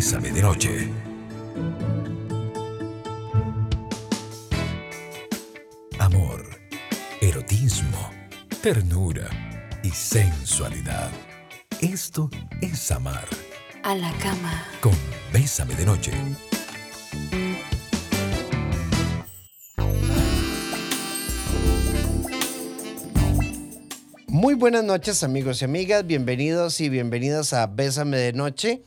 Bésame de Noche. Amor, erotismo, ternura y sensualidad. Esto es amar. A la cama. Con Bésame de Noche. Muy buenas noches amigos y amigas, bienvenidos y bienvenidas a Bésame de Noche.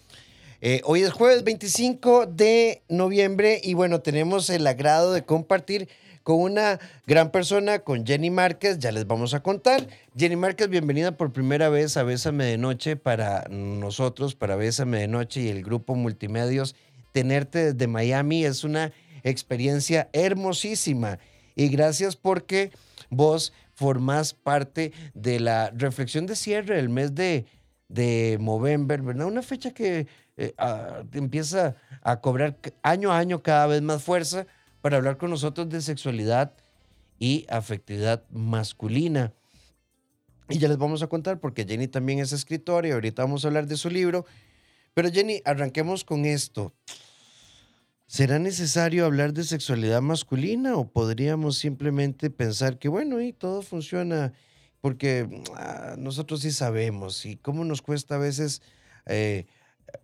Eh, hoy es jueves 25 de noviembre y bueno, tenemos el agrado de compartir con una gran persona, con Jenny Márquez, ya les vamos a contar. Jenny Márquez, bienvenida por primera vez a Bésame de Noche para nosotros, para Bésame de Noche y el grupo Multimedios. Tenerte desde Miami es una experiencia hermosísima y gracias porque vos formás parte de la reflexión de cierre del mes de, de Movember, ¿verdad? Una fecha que eh, empieza a cobrar año a año cada vez más fuerza para hablar con nosotros de sexualidad y afectividad masculina. Y ya les vamos a contar porque Jenny también es escritora y ahorita vamos a hablar de su libro. Pero Jenny, arranquemos con esto. ¿Será necesario hablar de sexualidad masculina o podríamos simplemente pensar que, bueno, y todo funciona porque ah, nosotros sí sabemos y cómo nos cuesta a veces eh,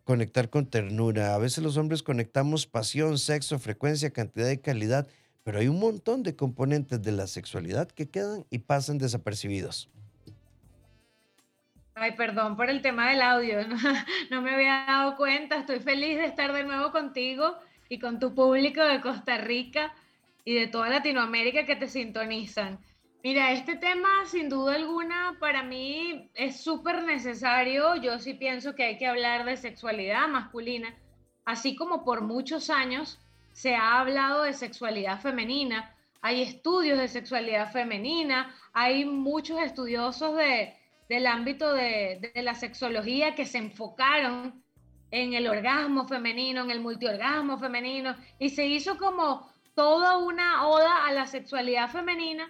conectar con ternura. A veces los hombres conectamos pasión, sexo, frecuencia, cantidad y calidad, pero hay un montón de componentes de la sexualidad que quedan y pasan desapercibidos. Ay, perdón por el tema del audio, no, me había dado cuenta, estoy feliz de estar de nuevo contigo y con tu público de Costa Rica y de toda Latinoamérica que te sintonizan. Mira, este tema sin duda alguna para mí es súper necesario. Yo sí pienso que hay que hablar de sexualidad masculina, así como por muchos años se ha hablado de sexualidad femenina. Hay estudios de sexualidad femenina, hay muchos estudiosos de, del ámbito de, de la sexología que se enfocaron en el orgasmo femenino, en el multiorgasmo femenino, y se hizo como toda una oda a la sexualidad femenina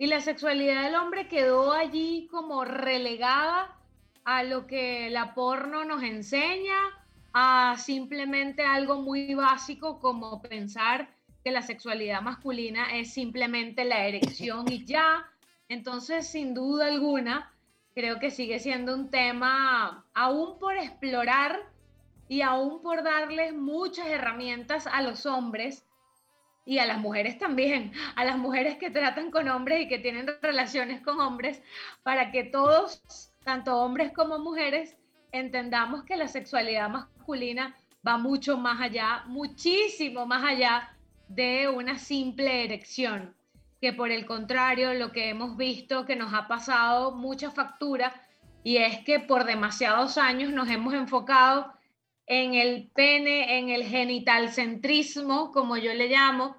y la sexualidad del hombre quedó allí como relegada a lo que la porno nos enseña, a simplemente algo muy básico como pensar que la sexualidad masculina es simplemente la erección y ya. Entonces, sin duda alguna, creo que sigue siendo un tema aún por explorar y aún por darles muchas herramientas a los hombres y a las mujeres también, a las mujeres que tratan con hombres y que tienen relaciones con hombres, para que todos, tanto hombres como mujeres, entendamos que la sexualidad masculina va mucho más allá, muchísimo más allá de una simple erección, que por el contrario, lo que hemos visto que nos ha pasado mucha factura, y es que por demasiados años nos hemos enfocado en el pene, en el genitalcentrismo, como yo le llamo,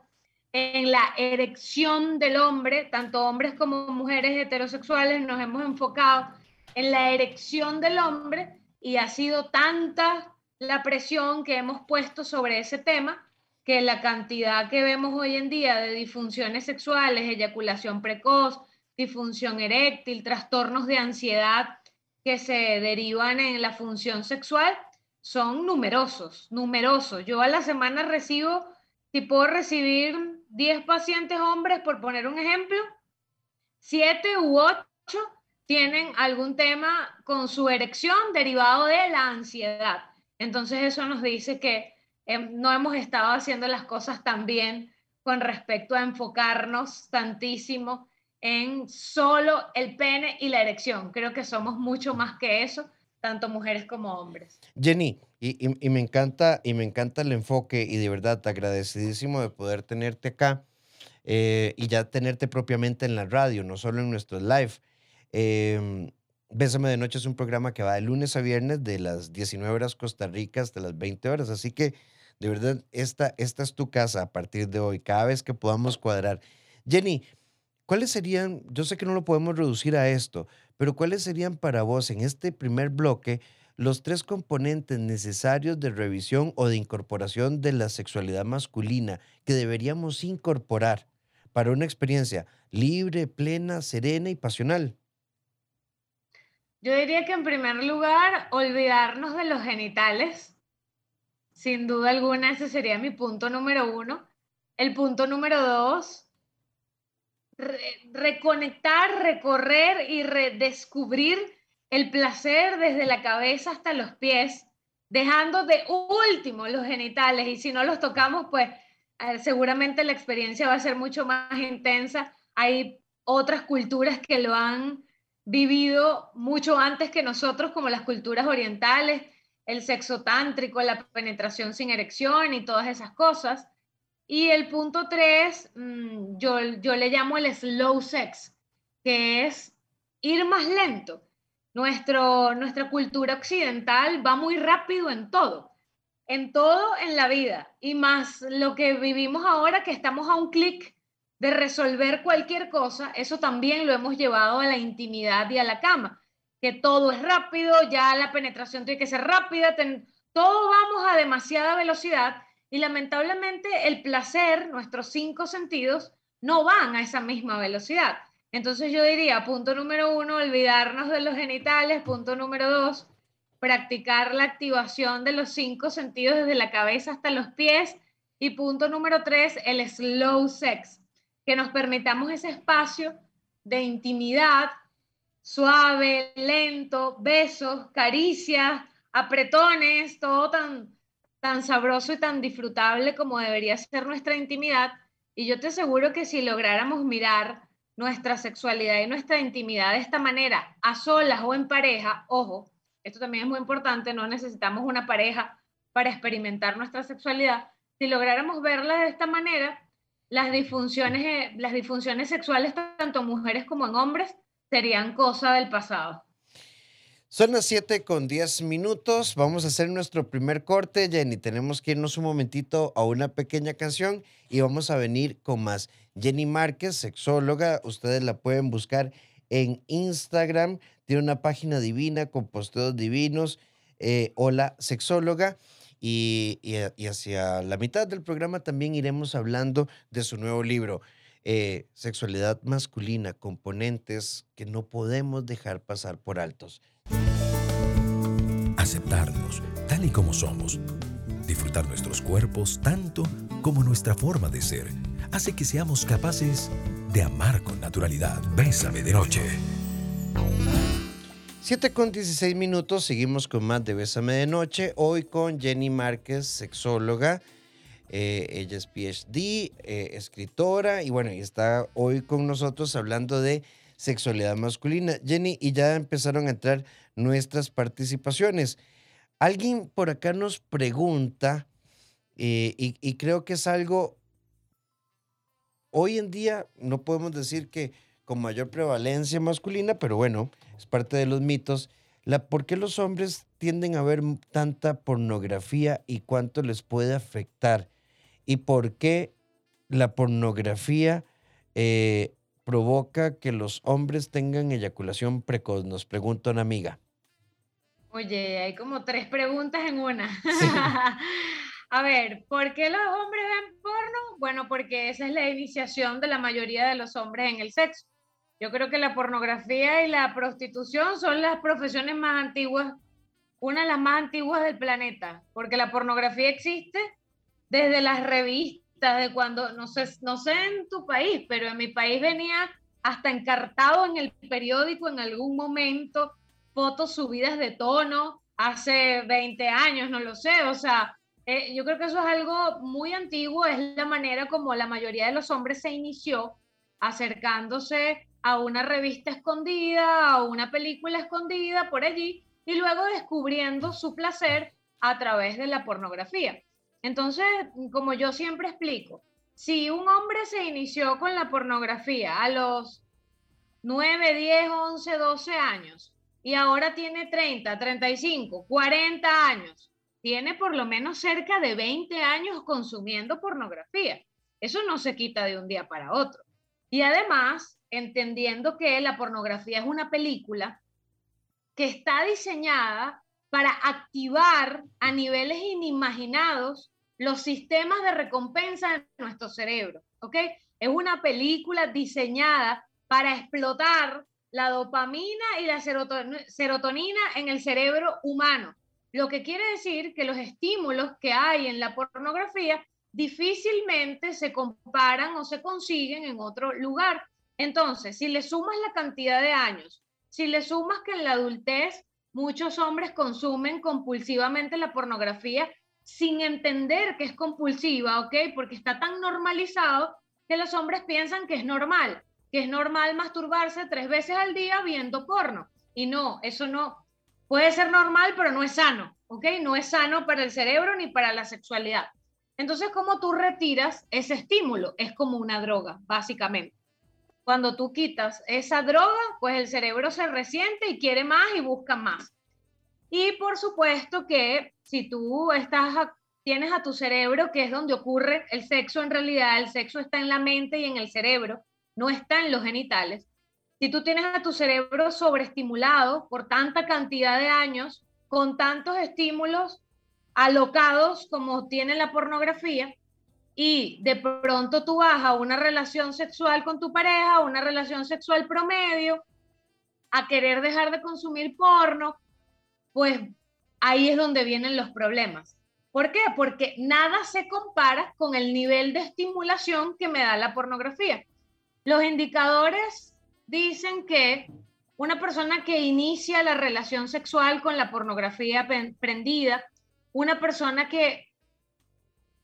en la erección del hombre, tanto hombres como mujeres heterosexuales, nos hemos enfocado en la erección del hombre y ha sido tanta la presión que hemos puesto sobre ese tema que la cantidad que vemos hoy en día de disfunciones sexuales, eyaculación precoz, disfunción eréctil, trastornos de ansiedad que se derivan en la función sexual, son numerosos, numerosos. Yo a la semana recibo, si puedo recibir 10 pacientes hombres, por poner un ejemplo, 7 u 8 tienen algún tema con su erección derivado de la ansiedad. Entonces eso nos dice que em, no hemos estado haciendo las cosas tan bien con respecto a enfocarnos tantísimo en solo el pene y la erección. Creo que somos mucho más que eso tanto mujeres como hombres. Jenny, y, me encanta, y me encanta el enfoque y de verdad agradecidísimo de poder tenerte acá eh, y ya tenerte propiamente en la radio, no solo en nuestros live. Eh, Bésame de Noche es un programa que va de lunes a viernes de las 19 horas Costa Rica hasta las 20 horas, así que de verdad esta, esta es tu casa a partir de hoy, cada vez que podamos cuadrar. Jenny, ¿cuáles serían, yo sé que no lo podemos reducir a esto, pero ¿cuáles serían para vos en este primer bloque los tres componentes necesarios de revisión o de incorporación de la sexualidad masculina que deberíamos incorporar para una experiencia libre, plena, serena y pasional? Yo diría que en primer lugar, olvidarnos de los genitales, Sin duda alguna, ese sería mi punto número uno. El punto número dos, reconectar, recorrer y redescubrir el placer desde la cabeza hasta los pies, dejando de último los genitales y si no los tocamos, pues eh, seguramente la experiencia va a ser mucho más intensa. Hay otras culturas que lo han vivido mucho antes que nosotros, como las culturas orientales, el sexo tántrico, la penetración sin erección y todas esas cosas. Y el punto tres, mm, yo, yo le llamo el slow sex, que es ir más lento. Nuestro, nuestra cultura occidental va muy rápido en todo, en todo en la vida, y más lo que vivimos ahora, que estamos a un clic de resolver cualquier cosa, eso también lo hemos llevado a la intimidad y a la cama, que todo es rápido, ya la penetración tiene que ser rápida, todo vamos a demasiada velocidad y lamentablemente el placer, nuestros cinco sentidos, no van a esa misma velocidad. Entonces yo diría, punto número uno, olvidarnos de los genitales. Punto número dos, practicar la activación de los cinco sentidos desde la cabeza hasta los pies. Y punto número tres, el slow sex, que nos permitamos ese espacio de intimidad suave, lento, besos, caricias, apretones, todo tan tan sabroso y tan disfrutable como debería ser nuestra intimidad. Y yo te aseguro que si lográramos mirar nuestra sexualidad y nuestra intimidad de esta manera, a solas o en pareja, ojo, esto también es muy importante, no necesitamos una pareja para experimentar nuestra sexualidad. Si lográramos verla de esta manera, las disfunciones, eh, las disfunciones sexuales, tanto en mujeres como en hombres, serían cosa del pasado. Son las 7 con 10 minutos. Vamos a hacer nuestro primer corte, Jenny. Tenemos que irnos un momentito a una pequeña canción y vamos a venir con más. Jenny Márquez, sexóloga. Ustedes la pueden buscar en Instagram. Tiene una página divina con posteos divinos. Eh, hola, sexóloga. Y, y, hacia la mitad del programa también iremos hablando de su nuevo libro. Eh, sexualidad masculina, componentes que no podemos dejar pasar por altos aceptarnos tal y como somos, disfrutar nuestros cuerpos tanto como nuestra forma de ser, hace que seamos capaces de amar con naturalidad. Bésame de noche. 7 con 16 minutos, seguimos con más de Bésame de Noche, hoy con Jenny Márquez, sexóloga. Eh, ella es PhD, eh, escritora, y bueno, está hoy con nosotros hablando de sexualidad masculina. Jenny, y ya empezaron a entrar nuestras participaciones. Alguien por acá nos pregunta, eh, y, creo que es algo, hoy en día no podemos decir que con mayor prevalencia masculina, pero bueno, es parte de los mitos. La, ¿Por qué los hombres tienden a ver tanta pornografía y cuánto les puede afectar? ¿Y por qué la pornografía eh, provoca que los hombres tengan eyaculación precoz? Nos pregunta una amiga. Oye, hay como tres preguntas en una. A ver, ¿por qué los hombres ven porno? Bueno, porque esa es la iniciación de la mayoría de los hombres en el sexo. Yo creo que la pornografía y la prostitución son las profesiones más antiguas, una de las más antiguas del planeta, porque la pornografía existe desde las revistas, de cuando, no sé, no sé en tu país, pero en mi país venía hasta encartado en el periódico en algún momento fotos subidas de tono hace 20 años, no lo sé, o sea, eh, yo creo que eso es algo muy antiguo, es la manera como la mayoría de los hombres se inició acercándose a una revista escondida, a una película escondida por allí y luego descubriendo su placer a través de la pornografía. Entonces, como yo siempre explico, si un hombre se inició con la pornografía a los 9, 10, 11, 12 años y ahora tiene 30, 35, 40 años, tiene por lo menos cerca de 20 años consumiendo pornografía. Eso no se quita de un día para otro. Y además, entendiendo que la pornografía es una película que está diseñada para activar a niveles inimaginados los sistemas de recompensa de nuestro cerebro, ¿ok? Es una película diseñada para explotar la dopamina y la serotonina en el cerebro humano. lo que quiere decir que los estímulos que hay en la pornografía difícilmente se comparan o se consiguen en otro lugar. Entonces, si le sumas la cantidad de años, si le sumas que en la adultez muchos hombres consumen compulsivamente la pornografía sin entender que es compulsiva, ¿ok? Porque está tan normalizado que los hombres piensan que es normal, que es normal masturbarse tres veces al día viendo porno. Y no, eso no puede ser normal, pero no es sano, ¿ok? No es sano para el cerebro ni para la sexualidad. Entonces, ¿cómo tú retiras ese estímulo? Es como una droga, básicamente. Cuando tú quitas esa droga, pues el cerebro se resiente y quiere más y busca más. Y por supuesto que si tú estás tienes a tu cerebro, que es donde ocurre el sexo en realidad, el sexo está en la mente y en el cerebro, no está en los genitales. Si tú tienes a tu cerebro sobreestimulado por tanta cantidad de años, con tantos estímulos alocados como tiene la pornografía, y de pronto tú vas a una relación sexual con tu pareja, una relación sexual promedio, a querer dejar de consumir porno, pues ahí es donde vienen los problemas. ¿Por qué? Porque nada se compara con el nivel de estimulación que me da la pornografía. Los indicadores dicen que una persona que inicia la relación sexual con la pornografía prendida, una persona que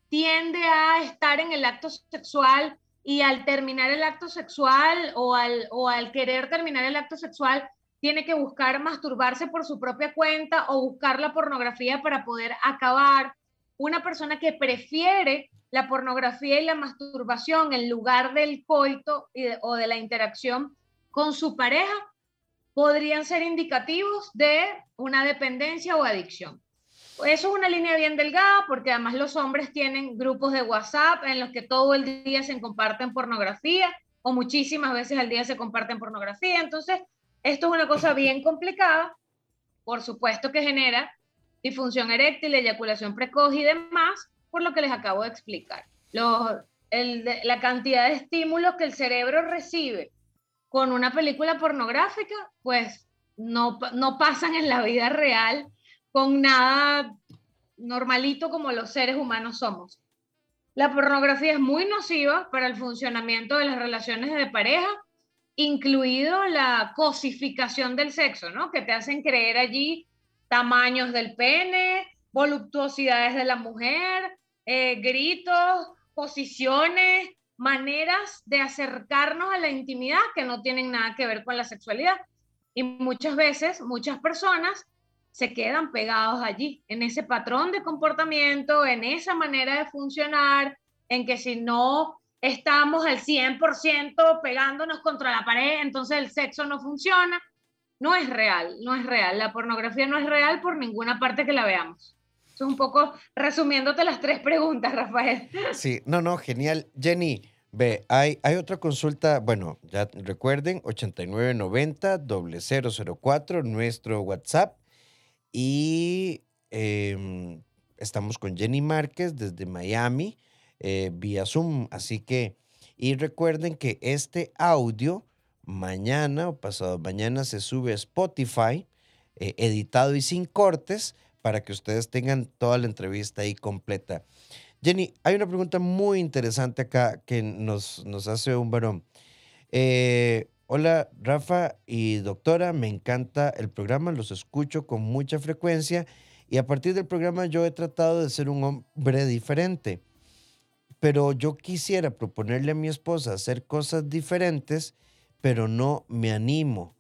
tiende a estar en el acto sexual y al terminar el acto sexual o al, o al querer terminar el acto sexual, tiene que buscar masturbarse por su propia cuenta o buscar la pornografía para poder acabar. Una persona que prefiere la pornografía y la masturbación en lugar del coito o de la interacción con su pareja podrían ser indicativos de una dependencia o adicción. Eso es una línea bien delgada porque además los hombres tienen grupos de WhatsApp en los que todo el día se comparten pornografía o muchísimas veces al día se comparten pornografía. Entonces, esto es una cosa bien complicada, por supuesto que genera disfunción eréctil, eyaculación precoz y demás, por lo que les acabo de explicar. la cantidad de estímulos que el cerebro recibe con una película pornográfica, pues no, no pasan en la vida real con nada normalito como los seres humanos somos. La pornografía es muy nociva para el funcionamiento de las relaciones de pareja incluido la cosificación del sexo, ¿no? Que te hacen creer allí tamaños del pene, voluptuosidades de la mujer, eh, gritos, posiciones, maneras de acercarnos a la intimidad que no tienen nada que ver con la sexualidad. Y muchas veces, muchas personas se quedan pegados allí, en ese patrón de comportamiento, en esa manera de funcionar, en que si no estamos al 100% pegándonos contra la pared, entonces el sexo no funciona. No es real, no es real. La pornografía no es real por ninguna parte que la veamos. Eso es un poco resumiéndote las tres preguntas, Rafael. Sí, no, no, genial. Jenny, ve, hay, hay otra consulta, bueno, ya recuerden, 8990-004, nuestro WhatsApp. Y em, estamos con Jenny Márquez desde Miami eh, vía Zoom. Así que, y recuerden que este audio mañana o pasado mañana se sube a Spotify, eh, editado y sin cortes, para que ustedes tengan toda la entrevista ahí completa. Jenny, hay una pregunta muy interesante acá que nos, nos hace un varón. Eh, hola, Rafa y doctora, me encanta el programa, los escucho con mucha frecuencia y a partir del programa yo he tratado de ser un hombre diferente pero yo quisiera proponerle a mi esposa hacer cosas diferentes, pero no me animo,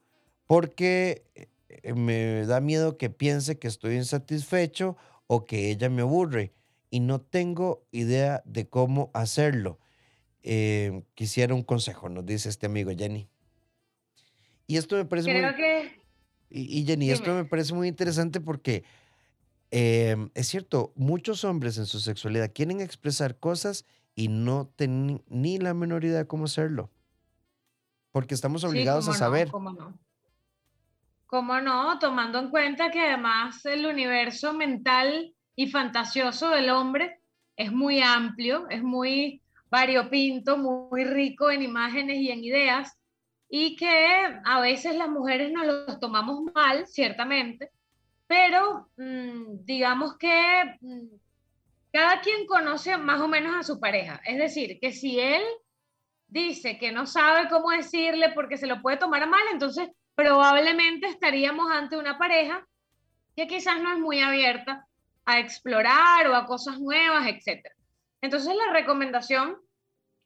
porque eh, me da miedo que piense que estoy insatisfecho o que ella me aburre y no tengo idea de cómo hacerlo. Eh, quisiera un consejo, nos dice este amigo Jenny. Y esto me parece Creo que... Y, Jenny, esto me parece muy interesante porque Em, es cierto, muchos hombres en su sexualidad quieren expresar cosas y no tienen ni la menor idea de cómo hacerlo. Porque estamos obligados a saber. ¿Cómo no? ¿Cómo no? Tomando en cuenta que además el universo mental y fantasioso del hombre es muy amplio, es muy variopinto, muy rico en imágenes y en ideas, y que a veces las mujeres nos lo tomamos mal, ciertamente, pero mm, digamos que mm, cada quien conoce más o menos a su pareja. Es decir, que si él dice que no sabe cómo decirle porque se lo puede tomar mal, entonces probablemente estaríamos ante una pareja que quizás no es muy abierta a explorar o a cosas nuevas, etc. Entonces la recomendación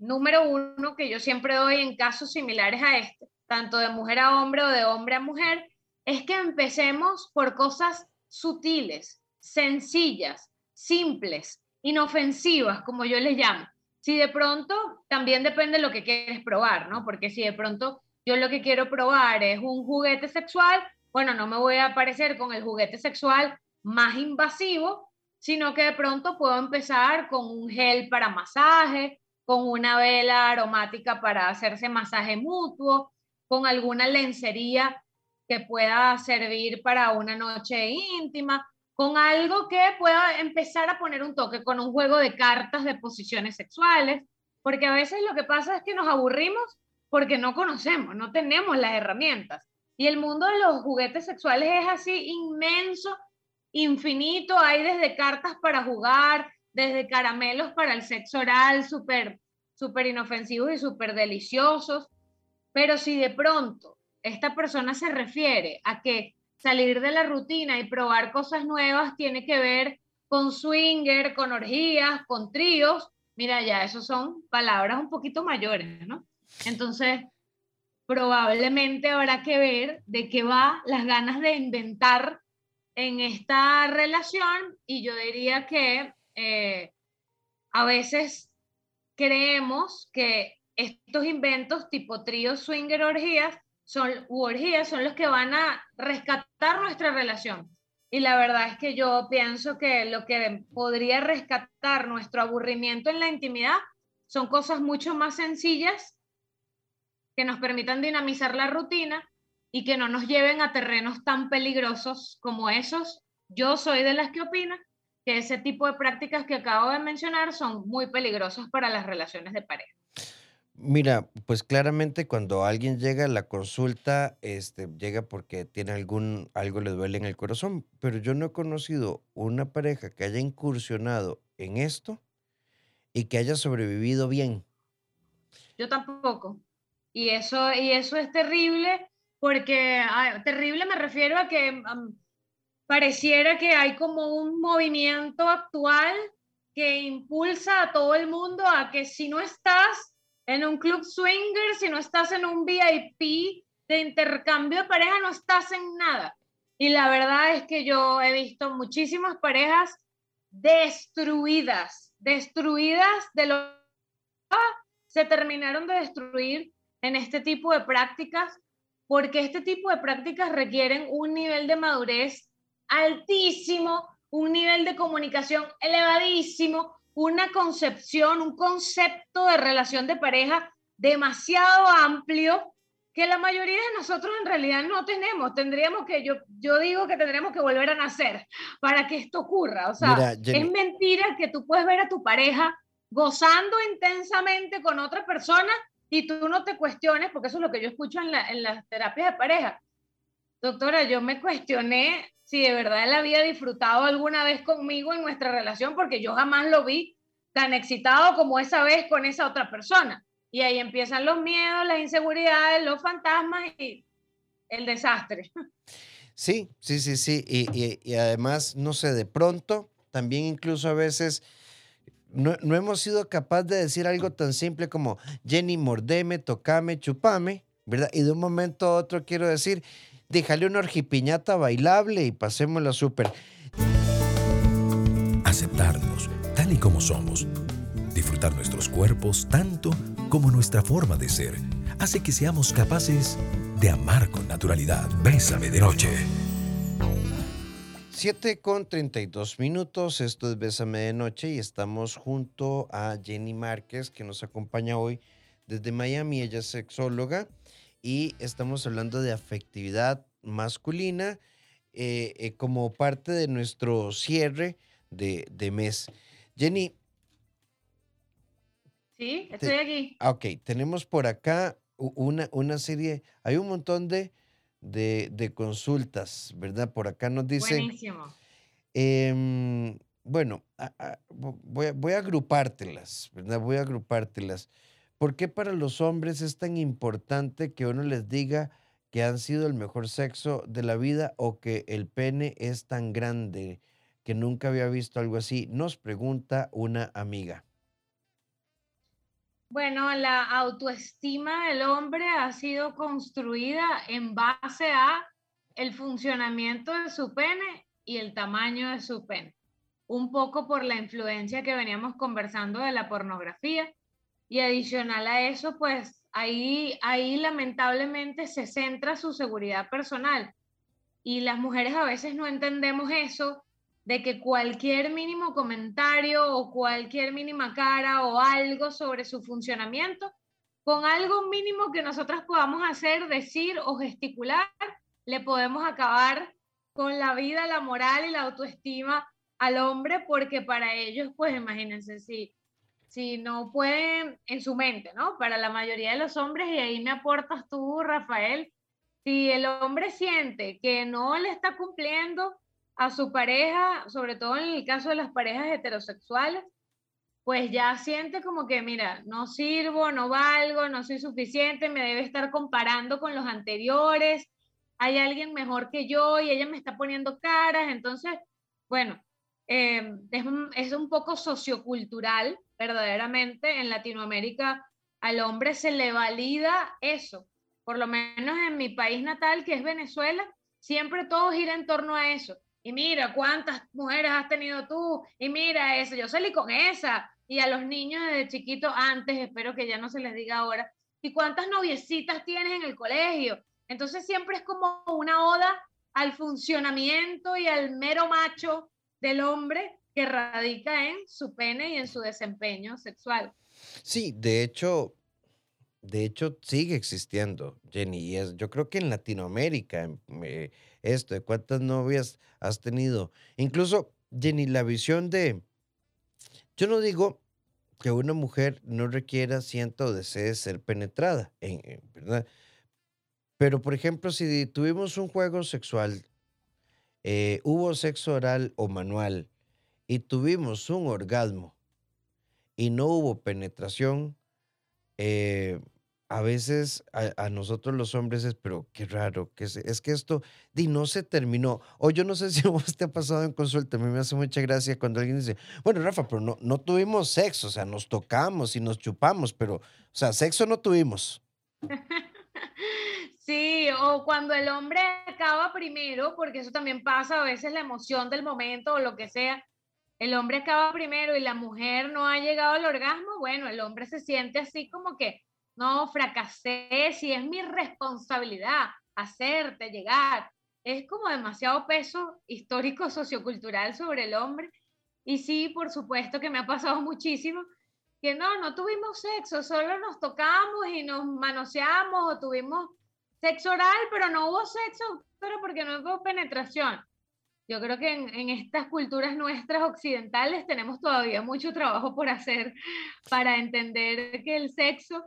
número uno que yo siempre doy en casos similares a este, tanto de mujer a hombre o de hombre a mujer, es que empecemos por cosas sutiles, sencillas, simples, inofensivas, como yo les llamo. Si de pronto, también depende de lo que quieres probar, ¿no? Porque si de pronto yo lo que quiero probar es un juguete sexual, bueno, no me voy a aparecer con el juguete sexual más invasivo, sino que de pronto puedo empezar con un gel para masaje, con una vela aromática para hacerse masaje mutuo, con alguna lencería que pueda servir para una noche íntima, con algo que pueda empezar a poner un toque, con un juego de cartas de posiciones sexuales, porque a veces lo que pasa es que nos aburrimos porque no conocemos, no tenemos las herramientas. Y el mundo de los juguetes sexuales es así inmenso, infinito, hay desde cartas para jugar, desde caramelos para el sexo oral, súper súper inofensivos y súper deliciosos, pero si de pronto esta persona se refiere a que salir de la rutina y probar cosas nuevas tiene que ver con swinger, con orgías, con tríos, mira, ya eso son palabras un poquito mayores, ¿no? Entonces, probablemente habrá que ver de qué va las ganas de inventar en esta relación y yo diría que eh, a veces creemos que estos inventos tipo trío, swinger, orgías, son, u orgías son los que van a rescatar nuestra relación. Y la verdad es que yo pienso que lo que podría rescatar nuestro aburrimiento en la intimidad son cosas mucho más sencillas que nos permitan dinamizar la rutina y que no nos lleven a terrenos tan peligrosos como esos. Yo soy de las que opinan que ese tipo de prácticas que acabo de mencionar son muy peligrosas para las relaciones de pareja. Mira, pues claramente cuando alguien llega a la consulta, este, llega porque tiene algún, algo le duele en el corazón, pero yo no he conocido una pareja que haya incursionado en esto y que haya sobrevivido bien. Yo tampoco. Y eso, y eso es terrible porque, terrible me refiero a que pareciera que hay como un movimiento actual que impulsa a todo el mundo a que si no estás en un club swinger, si no estás en un VIP de intercambio de pareja, no estás en nada. Y la verdad es que yo he visto muchísimas parejas destruidas, destruidas de lo se terminaron de destruir en este tipo de prácticas, porque este tipo de prácticas requieren un nivel de madurez altísimo, un nivel de comunicación elevadísimo, una concepción, un concepto de relación de pareja demasiado amplio que la mayoría de nosotros en realidad no tenemos. Tendríamos que, yo, yo digo que tendríamos que volver a nacer para que esto ocurra. O sea, es mentira que tú puedes ver a tu pareja gozando intensamente con otra persona y tú no te cuestiones, porque eso es lo que yo escucho en, la, en las terapias de pareja. Doctora, yo me cuestioné si de verdad él había disfrutado alguna vez conmigo en nuestra relación, porque yo jamás lo vi tan excitado como esa vez con esa otra persona. Y ahí empiezan los miedos, las inseguridades, los fantasmas y el desastre. Sí, sí, sí, sí. Y, además, no sé, de pronto, también incluso a veces... No, no, hemos sido capaces de decir algo tan simple como Jenny, mordeme, tocame, chupame, ¿verdad? Y de un momento a otro quiero decir, déjale una orgipiñata bailable y pasémosla súper. Aceptarnos tal y como somos. Disfrutar nuestros cuerpos tanto como nuestra forma de ser hace que seamos capaces de amar con naturalidad. Bésame de noche. 7 con 32 minutos, esto es Bésame de Noche y estamos junto a Jenny Márquez que nos acompaña hoy desde Miami. Ella es sexóloga y estamos hablando de afectividad masculina eh, eh, como parte de nuestro cierre de, mes. Jenny. Sí, estoy aquí. Ah, ok, tenemos por acá una, una serie, hay un montón de, de, consultas, ¿verdad? Por acá nos dicen... Buenísimo. Em, bueno, voy, a, voy a agrupártelas, ¿verdad? Voy a agrupártelas. ¿Por qué para los hombres es tan importante que uno les diga que han sido el mejor sexo de la vida o que el pene es tan grande que nunca había visto algo así? Nos pregunta una amiga. Bueno, la autoestima del hombre ha sido construida en base a el funcionamiento de su pene y el tamaño de su pene. Un poco por la influencia que veníamos conversando de la pornografía y adicional a eso, pues ahí, ahí lamentablemente se centra su seguridad personal. Y las mujeres a veces no entendemos eso, de que cualquier mínimo comentario o cualquier mínima cara o algo sobre su funcionamiento, con algo mínimo que nosotras podamos hacer, decir o gesticular, le podemos acabar con la vida, la moral y la autoestima al hombre, porque para ellos, pues imagínense, si si no pueden en su mente, ¿no? Para la mayoría de los hombres, y ahí me aportas tú, Rafael, si el hombre siente que no le está cumpliendo a su pareja, sobre todo en el caso de las parejas heterosexuales, pues ya siente como que, mira, no sirvo, no valgo, no soy suficiente, me debe estar comparando con los anteriores, hay alguien mejor que yo y ella me está poniendo caras, entonces, bueno, eh, es, es un poco sociocultural verdaderamente en Latinoamérica al hombre se le valida eso. Por lo menos en mi país natal, que es Venezuela, siempre todo gira en torno a eso. Y mira, cuántas mujeres has tenido tú. Y mira eso, yo salí con esa. Y a los niños desde chiquito antes, espero que ya no se les diga ahora. ¿Y cuántas noviecitas tienes en el colegio? Entonces siempre es como una oda al funcionamiento y al mero macho del hombre que radica en su pene y en su desempeño sexual. Sí, de hecho, de hecho sigue existiendo, Jenny, y yo creo que en Latinoamérica, esto de cuántas novias has tenido, incluso, Jenny, la visión de, yo no digo que una mujer no requiera, siento o desee ser penetrada, ¿verdad? Pero, por ejemplo, si tuvimos un juego sexual, eh, hubo sexo oral o manual, y tuvimos un orgasmo y no hubo penetración, eh, a veces a, nosotros los hombres es, pero qué raro, que es, es, que esto y no se terminó. O yo no sé si vos te ha pasado en consulta, a mí me hace mucha gracia cuando alguien dice, bueno, Rafa, pero no, no tuvimos sexo, o sea, nos tocamos y nos chupamos, pero, o sea, sexo no tuvimos. Sí, o cuando el hombre acaba primero, porque eso también pasa, a veces la emoción del momento o lo que sea, el hombre acaba primero y la mujer no ha llegado al orgasmo, bueno, el hombre se siente así como que, no, fracasé, si es mi responsabilidad hacerte llegar. Es como demasiado peso histórico, sociocultural sobre el hombre. Y sí, por supuesto que me ha pasado muchísimo, que no, no tuvimos sexo, solo nos tocamos y nos manoseamos o tuvimos sexo oral, pero no hubo sexo, pero porque no hubo penetración. Yo creo que en, estas culturas nuestras occidentales tenemos todavía mucho trabajo por hacer para entender que el sexo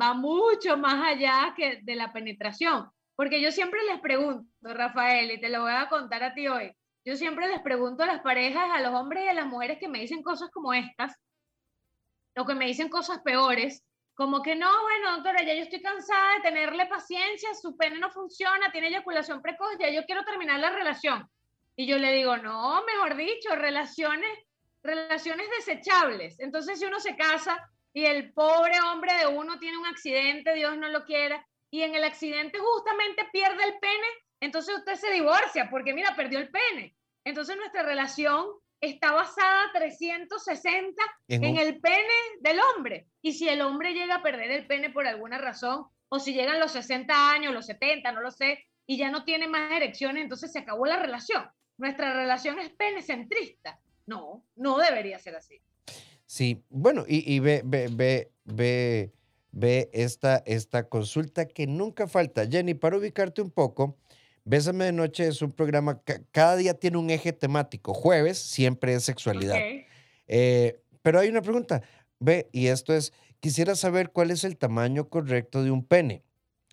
va mucho más allá que de la penetración. Porque yo siempre les pregunto, Rafael, y te lo voy a contar a ti hoy, yo siempre les pregunto a las parejas, a los hombres y a las mujeres que me dicen cosas como estas, o que me dicen cosas peores, como que no, bueno, doctora, ya yo estoy cansada de tenerle paciencia, su pene no funciona, tiene eyaculación precoz, ya yo quiero terminar la relación. Y yo le digo, no, mejor dicho, relaciones, relaciones desechables. Entonces, si uno se casa y el pobre hombre de uno tiene un accidente, Dios no lo quiera, y en el accidente justamente pierde el pene, entonces usted se divorcia porque, mira, perdió el pene. Entonces, nuestra relación está basada 360 en, el pene del hombre. Y si el hombre llega a perder el pene por alguna razón, o si llegan los 60 años, los 70, no lo sé, y ya no tiene más erecciones, entonces se acabó la relación nuestra relación es penecentrista. No, no debería ser así. Sí, bueno, y, ve, ve, ve, ve, ve esta, esta consulta que nunca falta. Jenny, para ubicarte un poco, Bésame de Noche es un programa, que cada día tiene un eje temático. Jueves siempre es sexualidad. Eh, pero hay una pregunta, ve, y esto es, quisiera saber cuál es el tamaño correcto de un pene.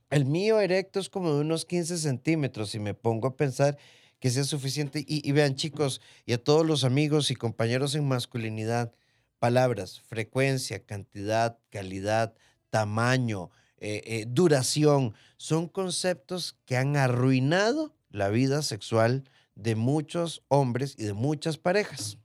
El mío erecto es como de unos 15 centímetros y me pongo a pensar que sea suficiente. Y, vean, chicos, y a todos los amigos y compañeros en masculinidad, palabras, frecuencia, cantidad, calidad, tamaño, eh, eh, duración, son conceptos que han arruinado la vida sexual de muchos hombres y de muchas parejas.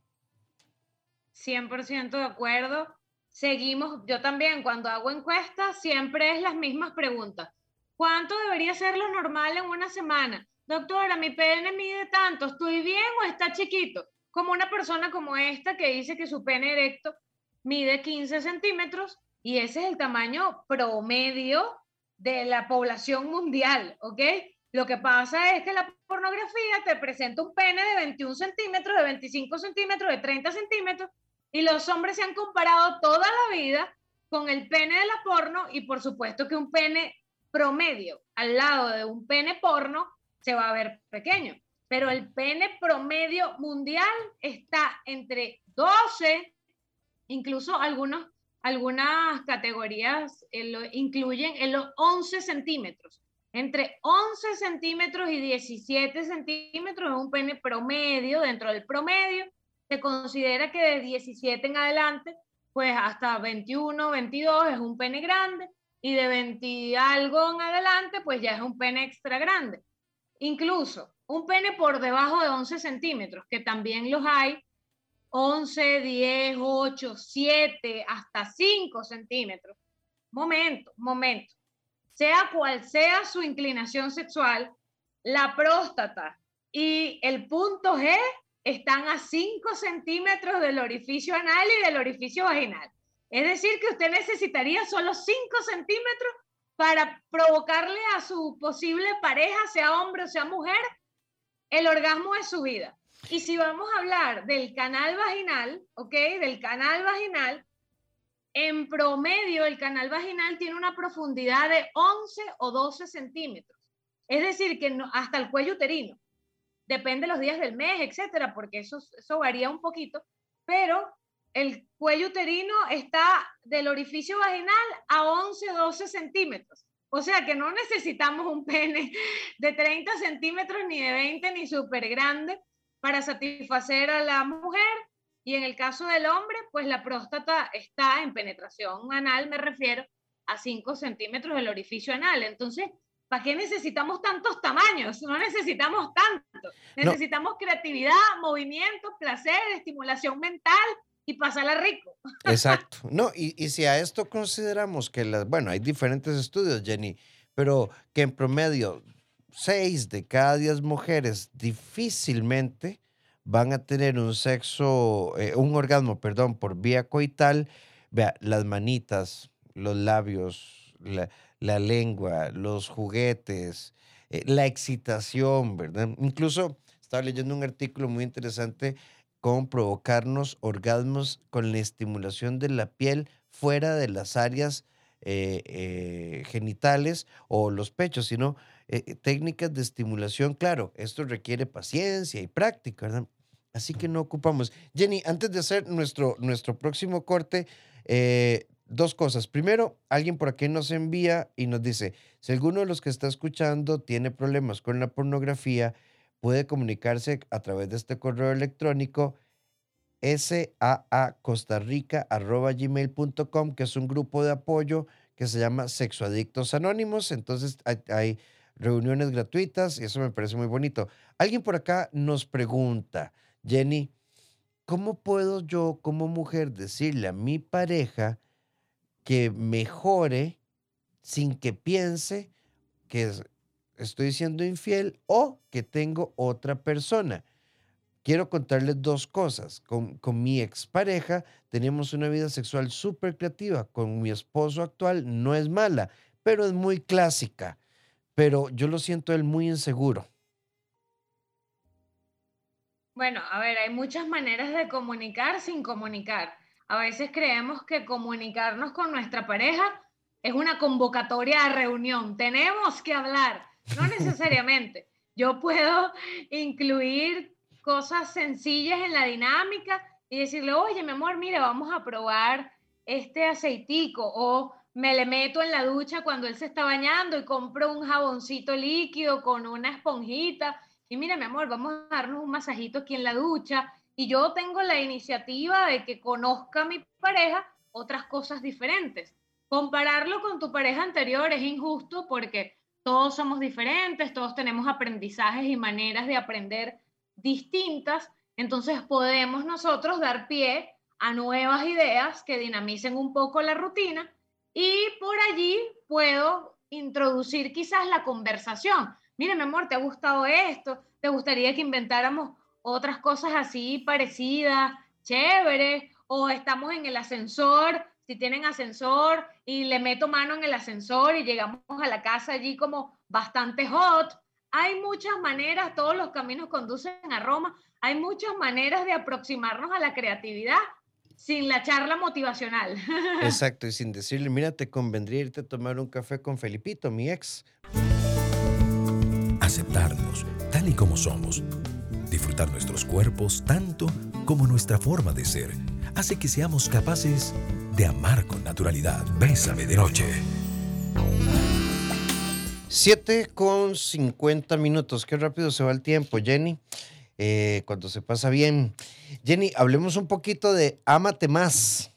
100% de acuerdo. Seguimos, yo también cuando hago encuestas siempre es las mismas preguntas. ¿Cuánto debería ser lo normal en una semana? Doctora, mi pene mide tanto, ¿estoy bien o está chiquito? Como una persona como esta que dice que su pene erecto mide 15 centímetros y ese es el tamaño promedio de la población mundial, ¿ok? Lo que pasa es que la pornografía te presenta un pene de 21 centímetros, de 25 centímetros, de 30 centímetros, y los hombres se han comparado toda la vida con el pene de la porno, y por supuesto que un pene promedio al lado de un pene porno se va a ver pequeño, pero el pene promedio mundial está entre 12, incluso algunos, algunas categorías eh, lo incluyen en los 11 centímetros. Entre 11 centímetros y 17 centímetros es un pene promedio. Dentro del promedio se considera que de 17 en adelante, pues hasta 21, 22 es un pene grande y de 20 algo en adelante, pues ya es un pene extra grande. Incluso un pene por debajo de 11 centímetros, que también los hay, 11, 10, 8, 7, hasta 5 centímetros. Momento, momento sea cual sea su inclinación sexual, la próstata y el punto G están a 5 centímetros del orificio anal y del orificio vaginal. Es decir, que usted necesitaría solo 5 centímetros para provocarle a su posible pareja, sea hombre o sea mujer, el orgasmo de su vida. Y si vamos a hablar del canal vaginal, ¿ok? Del canal vaginal, en promedio, el canal vaginal tiene una profundidad de 11 o 12 centímetros. Es decir, que hasta el cuello uterino. Depende de los días del mes, etcétera, porque eso, eso varía un poquito. Pero el cuello uterino está del orificio vaginal a 11 o 12 centímetros. O sea que no necesitamos un pene de 30 centímetros, ni de 20, ni súper grande para satisfacer a la mujer y en el caso del hombre, pues la próstata está en penetración anal, me refiero a 5 centímetros del orificio anal. Entonces, ¿para qué necesitamos tantos tamaños? No necesitamos tanto. Necesitamos creatividad, movimiento, placer, estimulación mental y pasarla rico. Exacto. No, y, y si a esto consideramos que las, bueno, hay diferentes estudios, Jenny, pero que en promedio 6 de cada 10 mujeres difícilmente van a tener un sexo, eh, un orgasmo, perdón, por vía coital, vea, las manitas, los labios, la, lengua, los juguetes, eh, la excitación, ¿verdad? Incluso estaba leyendo un artículo muy interesante cómo provocarnos orgasmos con la estimulación de la piel fuera de las áreas eh, genitales o los pechos, sino técnicas de estimulación. Claro, esto requiere paciencia y práctica, ¿verdad? Así que no ocupamos. Jenny, antes de hacer nuestro, nuestro próximo corte, eh, dos cosas. Primero, alguien por aquí nos envía y nos dice, si alguno de los que está escuchando tiene problemas con la pornografía, puede comunicarse a través de este correo electrónico saacostarrica.gmail.com, que es un grupo de apoyo que se llama Sexoadictos Anónimos. Entonces hay reuniones gratuitas y eso me parece muy bonito. Alguien por acá nos pregunta, Jenny, ¿cómo puedo yo como mujer decirle a mi pareja que mejore sin que piense que estoy siendo infiel o que tengo otra persona? Quiero contarles dos cosas. Con, con mi expareja tenemos una vida sexual súper creativa. Con mi esposo actual no es mala, pero es muy clásica. Pero yo lo siento él muy inseguro. Bueno, a ver, hay muchas maneras de comunicar sin comunicar. A veces creemos que comunicarnos con nuestra pareja es una convocatoria a reunión. Tenemos que hablar. No necesariamente. Yo puedo incluir cosas sencillas en la dinámica y decirle, oye, mi amor, mira, vamos a probar este aceitico o me le meto en la ducha cuando él se está bañando y compro un jaboncito líquido con una esponjita y mira, mi amor, vamos a darnos un masajito aquí en la ducha. Y yo tengo la iniciativa de que conozca a mi pareja otras cosas diferentes. Compararlo con tu pareja anterior es injusto porque todos somos diferentes, todos tenemos aprendizajes y maneras de aprender distintas, entonces podemos nosotros dar pie a nuevas ideas que dinamicen un poco la rutina y por allí puedo introducir quizás la conversación. Mire, mi amor, ¿te ha gustado esto? ¿Te gustaría que inventáramos otras cosas así parecidas, chéveres? O estamos en el ascensor, si tienen ascensor, y le meto mano en el ascensor y llegamos a la casa allí como bastante hot. Hay muchas maneras, todos los caminos conducen a Roma, hay muchas maneras de aproximarnos a la creatividad sin la charla motivacional. Exacto, y sin decirle, mira, te convendría irte a tomar un café con Felipito, mi ex. Aceptarnos tal y como somos. Disfrutar nuestros cuerpos tanto como nuestra forma de ser hace que seamos capaces de amar con naturalidad. Bésame de noche. 7 con 50 minutos. Qué rápido se va el tiempo, Jenny. Eh, cuando se pasa bien. Jenny, hablemos un poquito de Ámate más.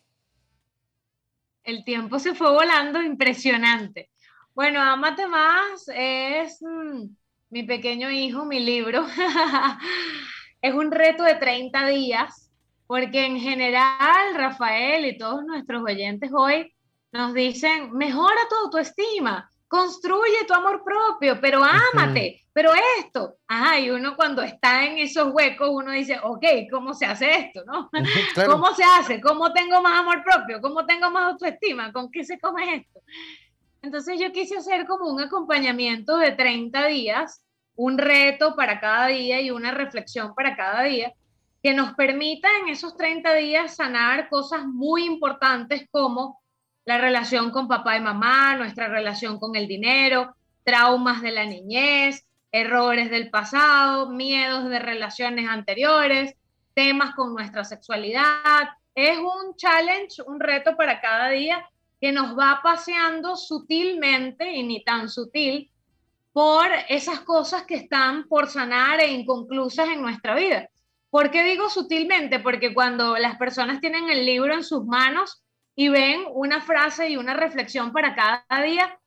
El tiempo se fue volando impresionante. Bueno, Ámate más es mm, mi pequeño hijo, mi libro. es un reto de 30 días, porque en general Rafael y todos nuestros oyentes hoy nos dicen, mejora tu autoestima, construye tu amor propio, pero ámate, pero esto, ajá, y uno cuando está en esos huecos, uno dice, ok, ¿cómo se hace esto, no? ¿Cómo se hace? ¿Cómo tengo más amor propio? ¿Cómo tengo más autoestima? ¿Con qué se come esto? Entonces yo quise hacer como un acompañamiento de 30 días, un reto para cada día y una reflexión para cada día, que nos permita en esos 30 días sanar cosas muy importantes como la relación con papá y mamá, nuestra relación con el dinero, traumas de la niñez, errores del pasado, miedos de relaciones anteriores, temas con nuestra sexualidad. Es un challenge, un reto para cada día que nos va paseando sutilmente y ni tan sutil por esas cosas que están por sanar e inconclusas en nuestra vida. ¿Por qué digo sutilmente? Porque cuando las personas tienen el libro en sus manos, y ven una frase y una reflexión para cada día,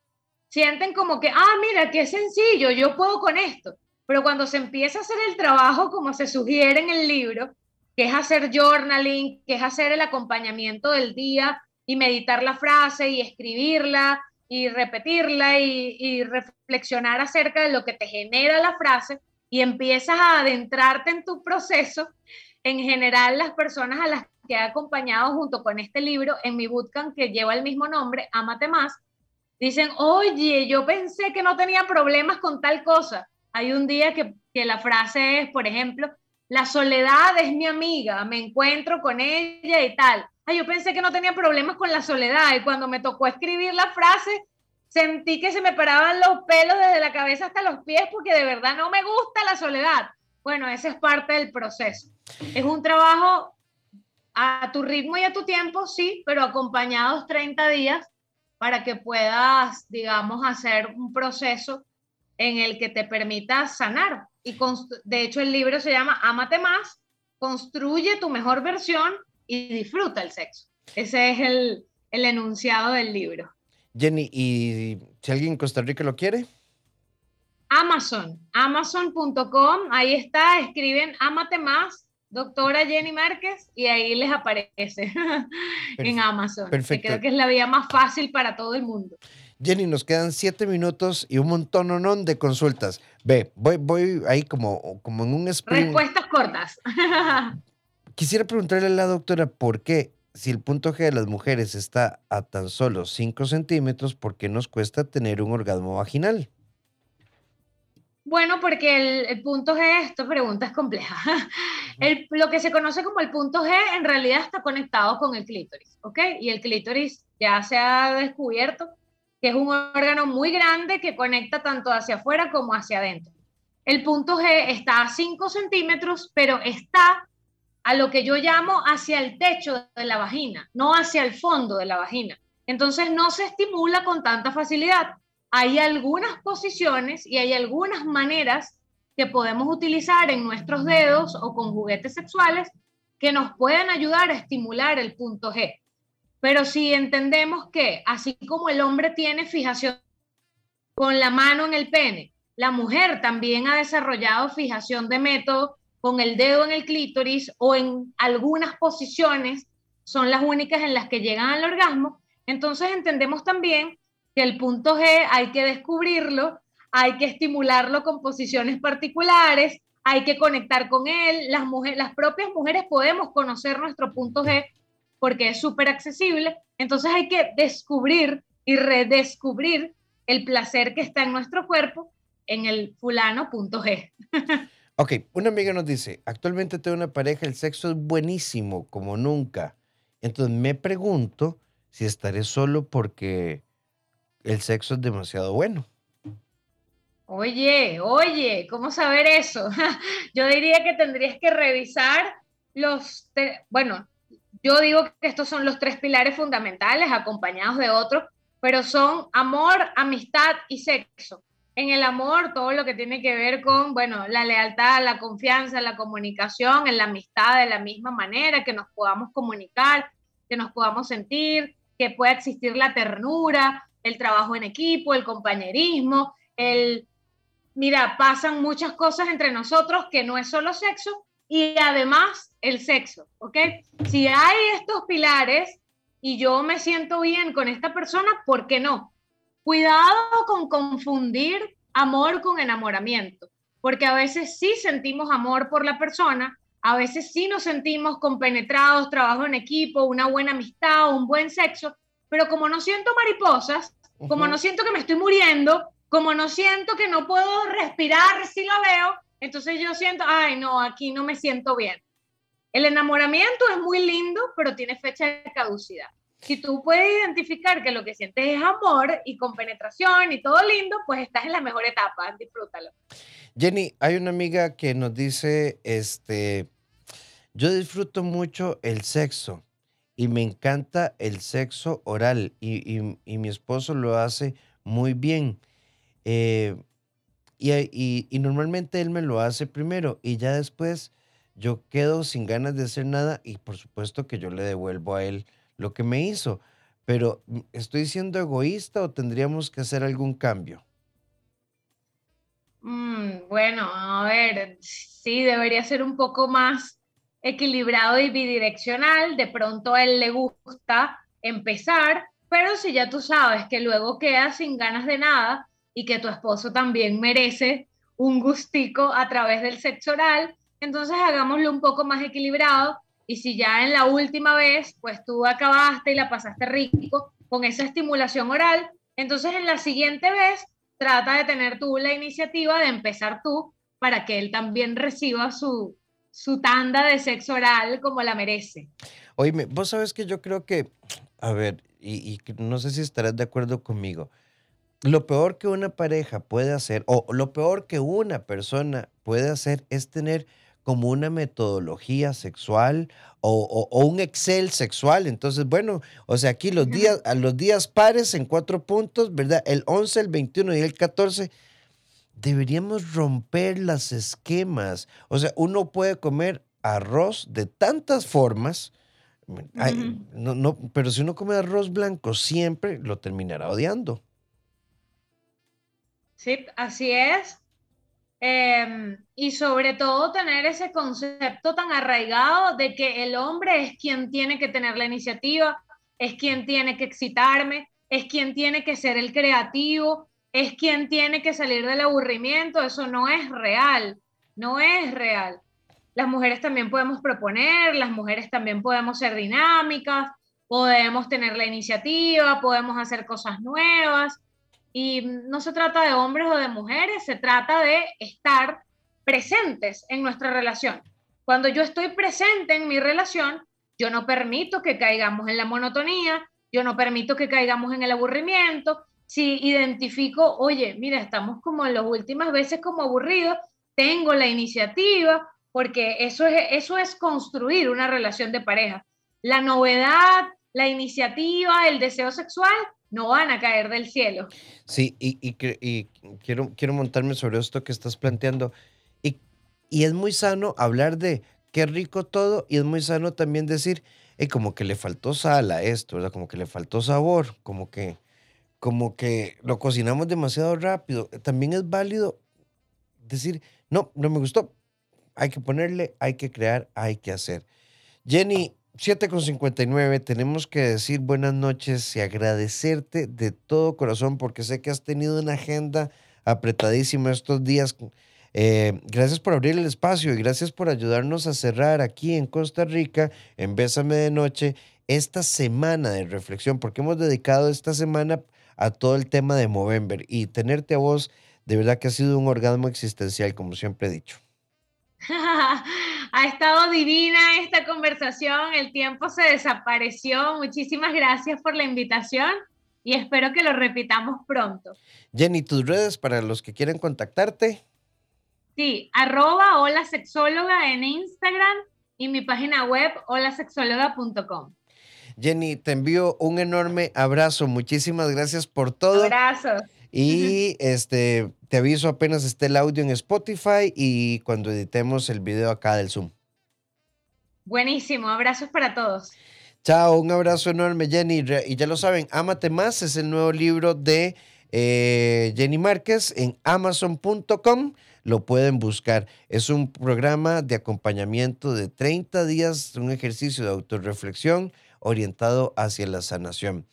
sienten como que, ah, mira, qué sencillo, yo puedo con esto. Pero cuando se empieza a hacer el trabajo como se sugiere en el libro, que es hacer journaling, que es hacer el acompañamiento del día y meditar la frase y escribirla y repetirla y, y reflexionar acerca de lo que te genera la frase y empiezas a adentrarte en tu proceso, en general las personas a las que he acompañado junto con este libro en mi bootcamp que lleva el mismo nombre, Amate Más, dicen, oye, yo pensé que no tenía problemas con tal cosa. Hay un día que, que la frase es, por ejemplo, la soledad es mi amiga, me encuentro con ella y tal. Ay, yo pensé que no tenía problemas con la soledad y cuando me tocó escribir la frase, sentí que se me paraban los pelos desde la cabeza hasta los pies porque de verdad no me gusta la soledad. Bueno, ese es parte del proceso. Es un trabajo a tu ritmo y a tu tiempo, sí, pero acompañados 30 días para que puedas, digamos, hacer un proceso en el que te permita sanar. Y de hecho el libro se llama Amate más, construye tu mejor versión y disfruta el sexo. Ese es el, el enunciado del libro. Jenny, ¿y si alguien en Costa Rica lo quiere? Amazon, amazon.com, ahí está, escriben Amate más doctora Jenny Márquez y ahí les aparece en Amazon. Perfecto. Creo que es la vía más fácil para todo el mundo. Jenny, nos quedan siete minutos y un montón de consultas. Ve, voy, voy ahí como, como en un sprint. Respuestas cortas. Quisiera preguntarle a la doctora por qué, si el punto G de las mujeres está a tan solo 5 centímetros, ¿por qué nos cuesta tener un orgasmo vaginal? Bueno, porque el, punto G, esta pregunta es compleja. lo que se conoce como el punto G en realidad está conectado con el clítoris, ¿ok? Y el clítoris ya se ha descubierto que es un órgano muy grande que conecta tanto hacia afuera como hacia adentro. El punto G está a 5 centímetros, pero está a lo que yo llamo hacia el techo de la vagina, no hacia el fondo de la vagina. Entonces no se estimula con tanta facilidad hay algunas posiciones y hay algunas maneras que podemos utilizar en nuestros dedos o con juguetes sexuales que nos pueden ayudar a estimular el punto G. Pero si entendemos que así como el hombre tiene fijación con la mano en el pene, la mujer también ha desarrollado fijación de método con el dedo en el clítoris o en algunas posiciones son las únicas en las que llegan al orgasmo, entonces entendemos también que el punto G hay que descubrirlo, hay que estimularlo con posiciones particulares, hay que conectar con él. Las, mujeres, las propias mujeres podemos conocer nuestro punto G porque es súper accesible. Entonces hay que descubrir y redescubrir el placer que está en nuestro cuerpo en el fulano punto G. ok, una amiga nos dice, actualmente tengo una pareja, el sexo es buenísimo como nunca. Entonces me pregunto si estaré solo porque el sexo es demasiado bueno. Oye, oye, ¿cómo saber eso? yo diría que tendrías que revisar los, bueno, yo digo que estos son los tres pilares fundamentales acompañados de otros, pero son amor, amistad y sexo. En el amor, todo lo que tiene que ver con, bueno, la lealtad, la confianza, la comunicación, en la amistad de la misma manera, que nos podamos comunicar, que nos podamos sentir, que pueda existir la ternura, el trabajo en equipo, el compañerismo, el, mira, pasan muchas cosas entre nosotros que no es solo sexo y además el sexo, ¿ok? Si hay estos pilares y yo me siento bien con esta persona, ¿por qué no? Cuidado con confundir amor con enamoramiento, porque a veces sí sentimos amor por la persona, a veces sí nos sentimos compenetrados, trabajo en equipo, una buena amistad, un buen sexo, pero como no siento mariposas, como no siento que me estoy muriendo, como no siento que no puedo respirar si lo veo, entonces yo siento, ay, no, aquí no me siento bien. El enamoramiento es muy lindo, pero tiene fecha de caducidad. Si tú puedes identificar que lo que sientes es amor y con penetración y todo lindo, pues estás en la mejor etapa, disfrútalo. Jenny, hay una amiga que nos dice, este, yo disfruto mucho el sexo y me encanta el sexo oral y, mi esposo lo hace muy bien. Eh, y, y, normalmente él me lo hace primero y ya después yo quedo sin ganas de hacer nada y por supuesto que yo le devuelvo a él lo que me hizo. Pero mm, ¿estoy siendo egoísta o tendríamos que hacer algún cambio? Mm, bueno, a ver, sí, debería ser un poco más equilibrado y bidireccional. De pronto a él le gusta empezar, pero si ya tú sabes que luego quedas sin ganas de nada y que tu esposo también merece un gustico a través del sexo oral, entonces hagámoslo un poco más equilibrado y si ya en la última vez, pues tú acabaste y la pasaste rico con esa estimulación oral, entonces en la siguiente vez trata de tener tú la iniciativa de empezar tú para que él también reciba su, su tanda de sexo oral como la merece. Oye, vos sabes que yo creo que, a ver, y, no sé si estarás de acuerdo conmigo, lo peor que una pareja puede hacer, o lo peor que una persona puede hacer es tener como una metodología sexual o, un Excel sexual. Entonces, bueno, o sea, aquí los días, a los días pares en cuatro puntos, ¿verdad? El 11, el 21 y el 14 deberíamos romper las esquemas. O sea, uno puede comer arroz de tantas formas, no, no, pero si uno come arroz blanco siempre, lo terminará odiando. Sí, así es. Em, y sobre todo tener ese concepto tan arraigado de que el hombre es quien tiene que tener la iniciativa, es quien tiene que excitarme, es quien tiene que ser el creativo, es quien tiene que salir del aburrimiento, eso no es real, no es real. Las mujeres también podemos proponer, las mujeres también podemos ser dinámicas, podemos tener la iniciativa, podemos hacer cosas nuevas. Y no se trata de hombres o de mujeres, se trata de estar presentes en nuestra relación. Cuando yo estoy presente en mi relación, yo no permito que caigamos en la monotonía, yo no permito que caigamos en el aburrimiento, si identifico, oye, mira, estamos como en las últimas veces como aburridos, tengo la iniciativa, porque eso es, eso es construir una relación de pareja. La novedad, la iniciativa, el deseo sexual no van a caer del cielo. Sí, y, y, quiero, quiero montarme sobre esto que estás planteando. Y es muy sano hablar de qué rico todo y es muy sano también decir, eh, como que le faltó sal a esto, ¿verdad? Como que le faltó sabor, como que, como que lo cocinamos demasiado rápido. También es válido decir, no, no me gustó. Hay que ponerle, hay que crear, hay que hacer. Jenny, 7.59, tenemos que decir buenas noches y agradecerte de todo corazón porque sé que has tenido una agenda apretadísima estos días. Eh, gracias por abrir el espacio y gracias por ayudarnos a cerrar aquí en Costa Rica, en Bésame de Noche, esta semana de reflexión, porque hemos dedicado esta semana a todo el tema de Movember y tenerte a vos, de verdad que ha sido un orgasmo existencial, como siempre he dicho. ha estado divina esta conversación, el tiempo se desapareció. Muchísimas gracias por la invitación y espero que lo repitamos pronto. Jenny, tus redes para los que quieren contactarte. Sí, arroba hola sexóloga en Instagram y mi página web holasexóloga.com. Jenny, te envío un enorme abrazo. Muchísimas gracias por todo. Abrazos. Y este, te aviso apenas esté el audio en Spotify y cuando editemos el video acá del Zoom. Buenísimo, abrazos para todos. Chao, un abrazo enorme, Jenny. Y ya lo saben, Amate Más es el nuevo libro de eh, Jenny Márquez en amazon.com. Lo pueden buscar. Es un programa de acompañamiento de 30 días, un ejercicio de autorreflexión orientado hacia la sanación.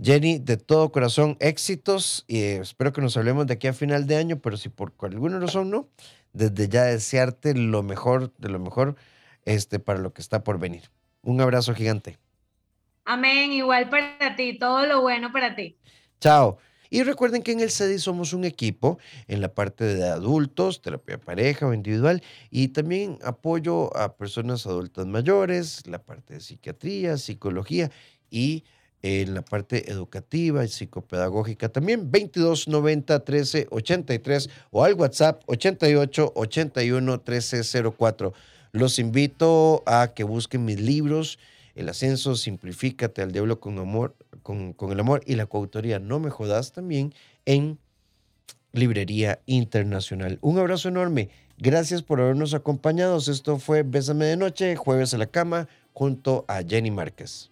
Jenny, de todo corazón, éxitos y espero que nos hablemos de aquí a final de año, pero si por alguna razón no, desde ya desearte lo mejor de lo mejor este, para lo que está por venir. Un abrazo gigante. Amén, igual para ti, todo lo bueno para ti. Chao. Y recuerden que en el CEDI somos un equipo en la parte de adultos, terapia pareja o individual, y también apoyo a personas adultas mayores, la parte de psiquiatría, psicología y en la parte educativa y psicopedagógica también 22 90 13 83 o al WhatsApp 88 81 13 04. Los invito a que busquen mis libros El ascenso, Simplifícate al diablo con amor, con, con el amor y la coautoría No me jodas también en Librería Internacional. Un abrazo enorme. Gracias por habernos acompañado. Esto fue Bésame de Noche, jueves a la cama, junto a Jenny Márquez.